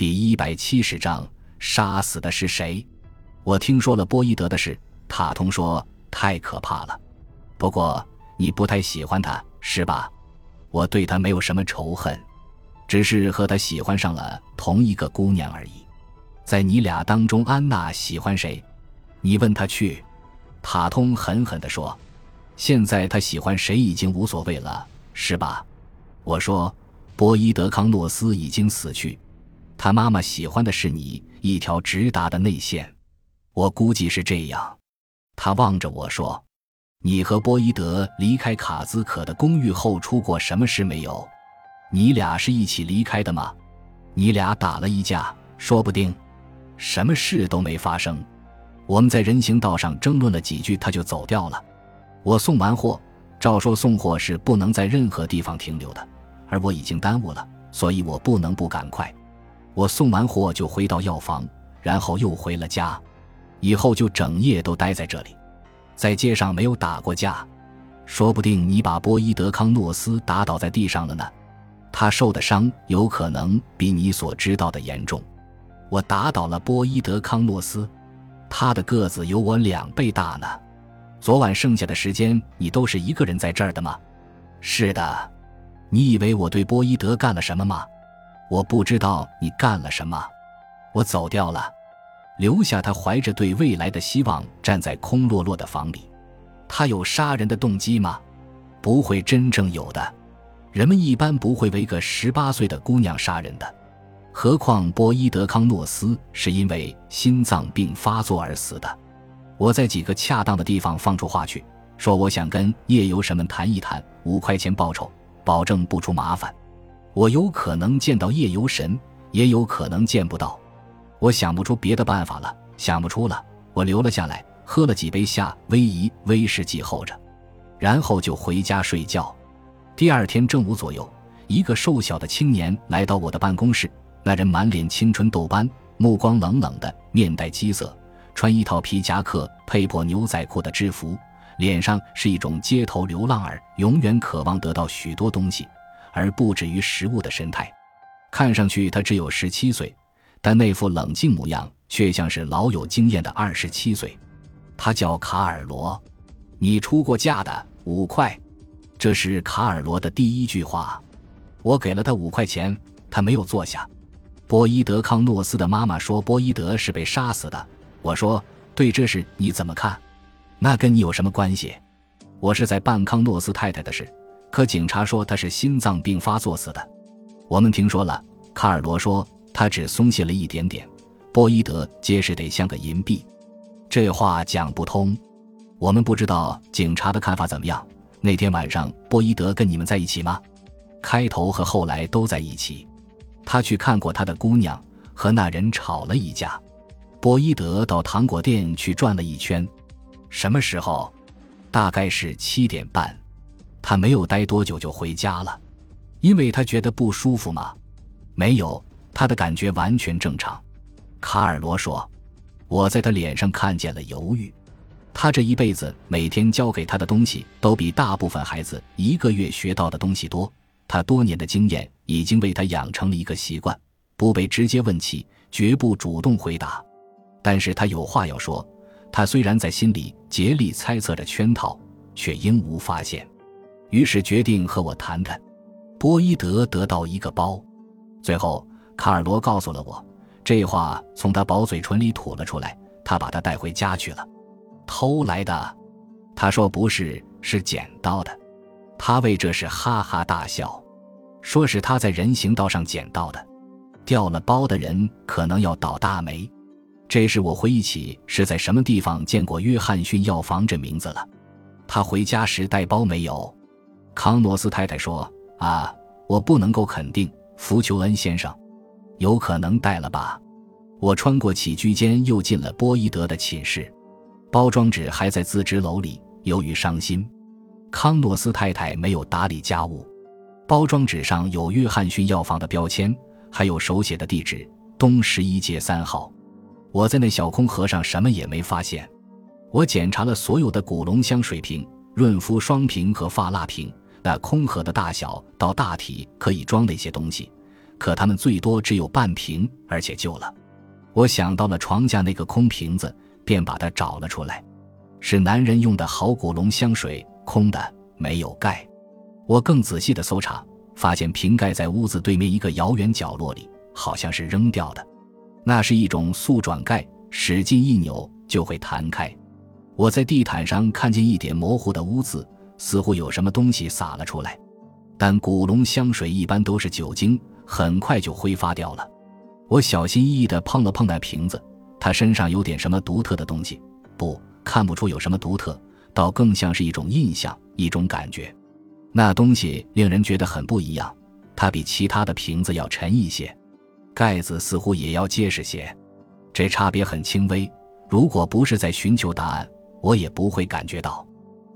第一百七十章，杀死的是谁？我听说了波伊德的事。塔通说太可怕了。不过你不太喜欢他，是吧？我对他没有什么仇恨，只是和他喜欢上了同一个姑娘而已。在你俩当中，安娜喜欢谁？你问他去。塔通狠狠地说：“现在他喜欢谁已经无所谓了，是吧？”我说：“波伊德康诺斯已经死去，他妈妈喜欢的是你，一条直达的内线。我估计是这样。”他望着我说：“你和波伊德离开卡兹可的公寓后出过什么事没有？你俩是一起离开的吗？你俩打了一架，说不定。什么事都没发生。我们在人行道上争论了几句，他就走掉了。我送完货，照说送货是不能在任何地方停留的，而我已经耽误了，所以我不能不赶快。我送完货就回到药房，然后又回了家。”以后就整夜都待在这里，在街上没有打过架，说不定你把波伊德康诺斯打倒在地上了呢。他受的伤有可能比你所知道的严重。我打倒了波伊德康诺斯，他的个子有我两倍大呢。昨晚剩下的时间你都是一个人在这儿的吗？是的。你以为我对波伊德干了什么吗？我不知道你干了什么。我走掉了。留下他怀着对未来的希望站在空落落的房里，他有杀人的动机吗？不会真正有的。人们一般不会为个十八岁的姑娘杀人的，何况波伊德康诺斯是因为心脏病发作而死的。我在几个恰当的地方放出话去，说我想跟夜游神们谈一谈，五块钱报酬，保证不出麻烦。我有可能见到夜游神，也有可能见不到。我想不出别的办法了，想不出了。我留了下来，喝了几杯夏威夷威士忌候着，然后就回家睡觉。第二天正午左右，一个瘦小的青年来到我的办公室。那人满脸青春痘斑，目光冷冷的，面带饥色，穿一套皮夹克配破牛仔裤的制服，脸上是一种街头流浪儿永远渴望得到许多东西，而不止于食物的神态。看上去他只有十七岁。但那副冷静模样，却像是老有经验的二十七岁。他叫卡尔罗，你出过价的五块，这是卡尔罗的第一句话。我给了他五块钱，他没有坐下。波伊德康诺斯的妈妈说波伊德是被杀死的。我说对这事你怎么看？那跟你有什么关系？我是在办康诺斯太太的事，可警察说他是心脏病发作死的。我们听说了，卡尔罗说。他只松懈了一点点，波伊德结实得像个银币，这话讲不通。我们不知道警察的看法怎么样。那天晚上，波伊德跟你们在一起吗？开头和后来都在一起。他去看过他的姑娘，和那人吵了一架。波伊德到糖果店去转了一圈。什么时候？大概是七点半。他没有待多久就回家了，因为他觉得不舒服吗？没有。他的感觉完全正常，卡尔罗说：“我在他脸上看见了犹豫。他这一辈子每天教给他的东西都比大部分孩子一个月学到的东西多。他多年的经验已经为他养成了一个习惯：不被直接问起，绝不主动回答。但是他有话要说。他虽然在心里竭力猜测着圈套，却应无发现，于是决定和我谈谈。波伊德得到一个包，最后。”卡尔罗告诉了我，这话从他薄嘴唇里吐了出来。他把他带回家去了，偷来的。他说不是，是捡到的。他为这事哈哈大笑，说是他在人行道上捡到的。掉了包的人可能要倒大霉。这时我回忆起是在什么地方见过约翰逊药房这名字了。他回家时带包没有？康诺斯太太说：“啊，我不能够肯定，福求恩先生。”有可能带了吧？我穿过起居间，又进了波伊德的寝室。包装纸还在自织楼里。由于伤心，康诺斯太太没有打理家务。包装纸上有约翰逊药房的标签，还有手写的地址：东十一街三号。我在那小空盒上什么也没发现。我检查了所有的古龙香水瓶、润肤霜瓶和发蜡瓶，那空盒的大小到大体可以装那些东西。可他们最多只有半瓶，而且旧了。我想到了床下那个空瓶子，便把它找了出来，是男人用的好古龙香水，空的，没有盖。我更仔细的搜查，发现瓶盖在屋子对面一个遥远角落里，好像是扔掉的。那是一种速转盖，使劲一扭就会弹开。我在地毯上看见一点模糊的污渍，似乎有什么东西洒了出来。但古龙香水一般都是酒精，很快就挥发掉了。我小心翼翼地碰了碰那瓶子，它身上有点什么独特的东西，不，看不出有什么独特，倒更像是一种印象，一种感觉。那东西令人觉得很不一样，它比其他的瓶子要沉一些，盖子似乎也要结实些。这差别很轻微，如果不是在寻求答案，我也不会感觉到。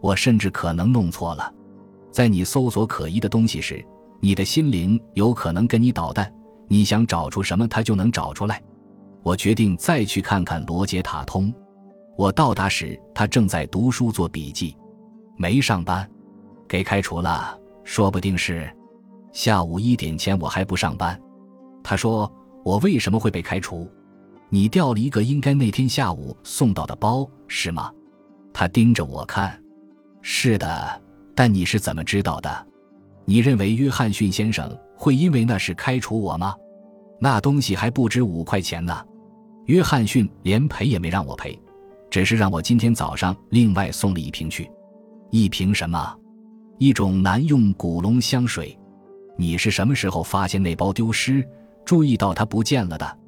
我甚至可能弄错了。在你搜索可疑的东西时，你的心灵有可能跟你捣蛋。你想找出什么，它就能找出来。我决定再去看看罗杰塔通。我到达时，他正在读书做笔记，没上班，给开除了。说不定是下午一点前我还不上班。他说：“我为什么会被开除？你掉了一个应该那天下午送到的包，是吗？”他盯着我看。是的。但你是怎么知道的？你认为约翰逊先生会因为那事开除我吗？那东西还不值五块钱呢。约翰逊连赔也没让我赔，只是让我今天早上另外送了一瓶去。一瓶什么？一种男用古龙香水。你是什么时候发现那包丢失，注意到它不见了的？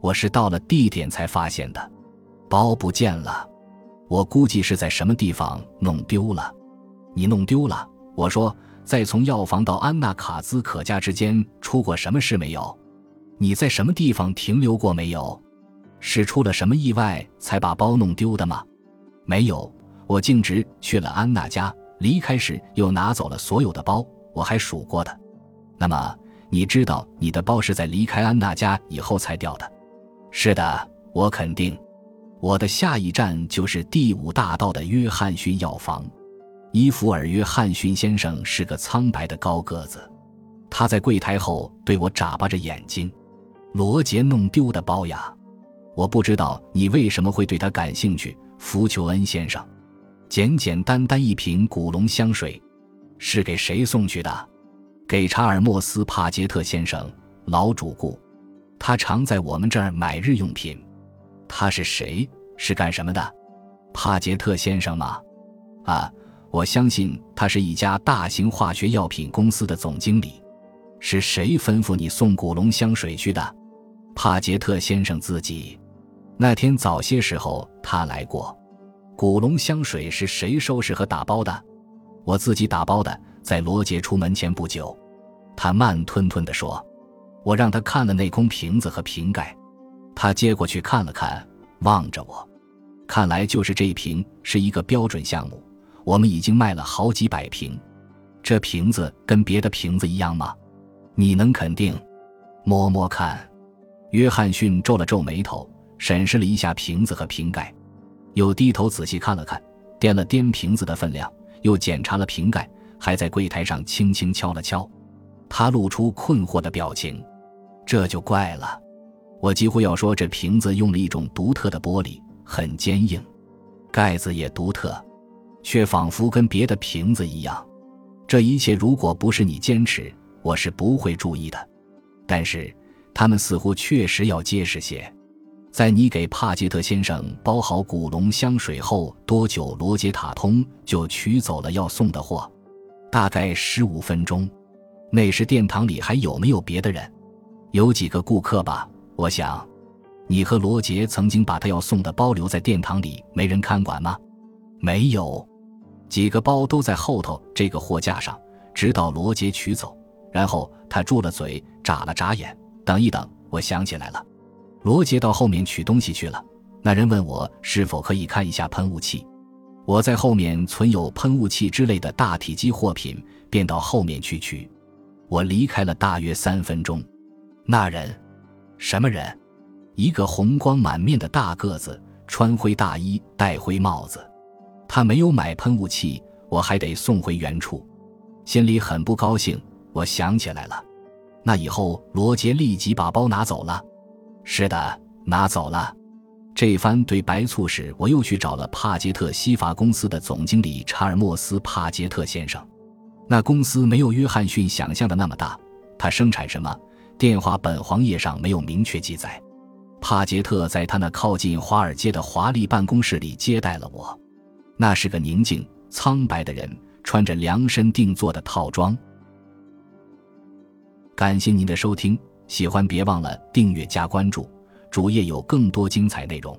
我是到了地点才发现的。包不见了，我估计是在什么地方弄丢了。你弄丢了，我说，在从药房到安娜卡兹可家之间出过什么事没有？你在什么地方停留过没有？是出了什么意外才把包弄丢的吗？没有，我径直去了安娜家，离开时又拿走了所有的包，我还数过的。那么，你知道你的包是在离开安娜家以后才掉的？是的，我肯定。我的下一站就是第五大道的约翰逊药房。伊弗尔·约翰逊先生是个苍白的高个子，他在柜台后对我眨巴着眼睛。罗杰弄丢的包呀，我不知道你为什么会对他感兴趣，福丘恩先生。简简单单一瓶古龙香水，是给谁送去的？给查尔莫斯·帕杰特先生，老主顾，他常在我们这儿买日用品。他是谁？是干什么的？帕杰特先生吗？啊。我相信他是一家大型化学药品公司的总经理。是谁吩咐你送古龙香水去的？帕杰特先生自己。那天早些时候他来过。古龙香水是谁收拾和打包的？我自己打包的，在罗杰出门前不久。他慢吞吞地说：“我让他看了那空瓶子和瓶盖，他接过去看了看，望着我。看来就是这一瓶是一个标准项目。”我们已经卖了好几百瓶，这瓶子跟别的瓶子一样吗？你能肯定？摸摸看。约翰逊皱了皱眉头，审视了一下瓶子和瓶盖，又低头仔细看了看，掂了掂瓶子的分量，又检查了瓶盖，还在柜台上轻轻敲了敲。他露出困惑的表情。这就怪了，我几乎要说这瓶子用了一种独特的玻璃，很坚硬，盖子也独特。却仿佛跟别的瓶子一样，这一切如果不是你坚持，我是不会注意的。但是，他们似乎确实要结实些。在你给帕杰特先生包好古龙香水后多久，罗杰塔通就取走了要送的货？大概十五分钟。那时殿堂里还有没有别的人？有几个顾客吧？我想，你和罗杰曾经把他要送的包留在殿堂里，没人看管吗？没有。几个包都在后头这个货架上，直到罗杰取走，然后他住了嘴，眨了眨眼。等一等，我想起来了，罗杰到后面取东西去了。那人问我是否可以看一下喷雾器，我在后面存有喷雾器之类的大体积货品，便到后面去取。我离开了大约三分钟。那人，什么人？一个红光满面的大个子，穿灰大衣，戴灰帽子。他没有买喷雾器，我还得送回原处，心里很不高兴。我想起来了，那以后，罗杰立即把包拿走了。是的，拿走了。这番对白促使，我又去找了帕杰特西法公司的总经理查尔莫斯·帕杰特先生。那公司没有约翰逊想象的那么大，他生产什么？电话本黄页上没有明确记载。帕杰特在他那靠近华尔街的华丽办公室里接待了我。那是个宁静苍白的人，穿着量身定做的套装。感谢您的收听，喜欢别忘了订阅加关注。主页有更多精彩内容。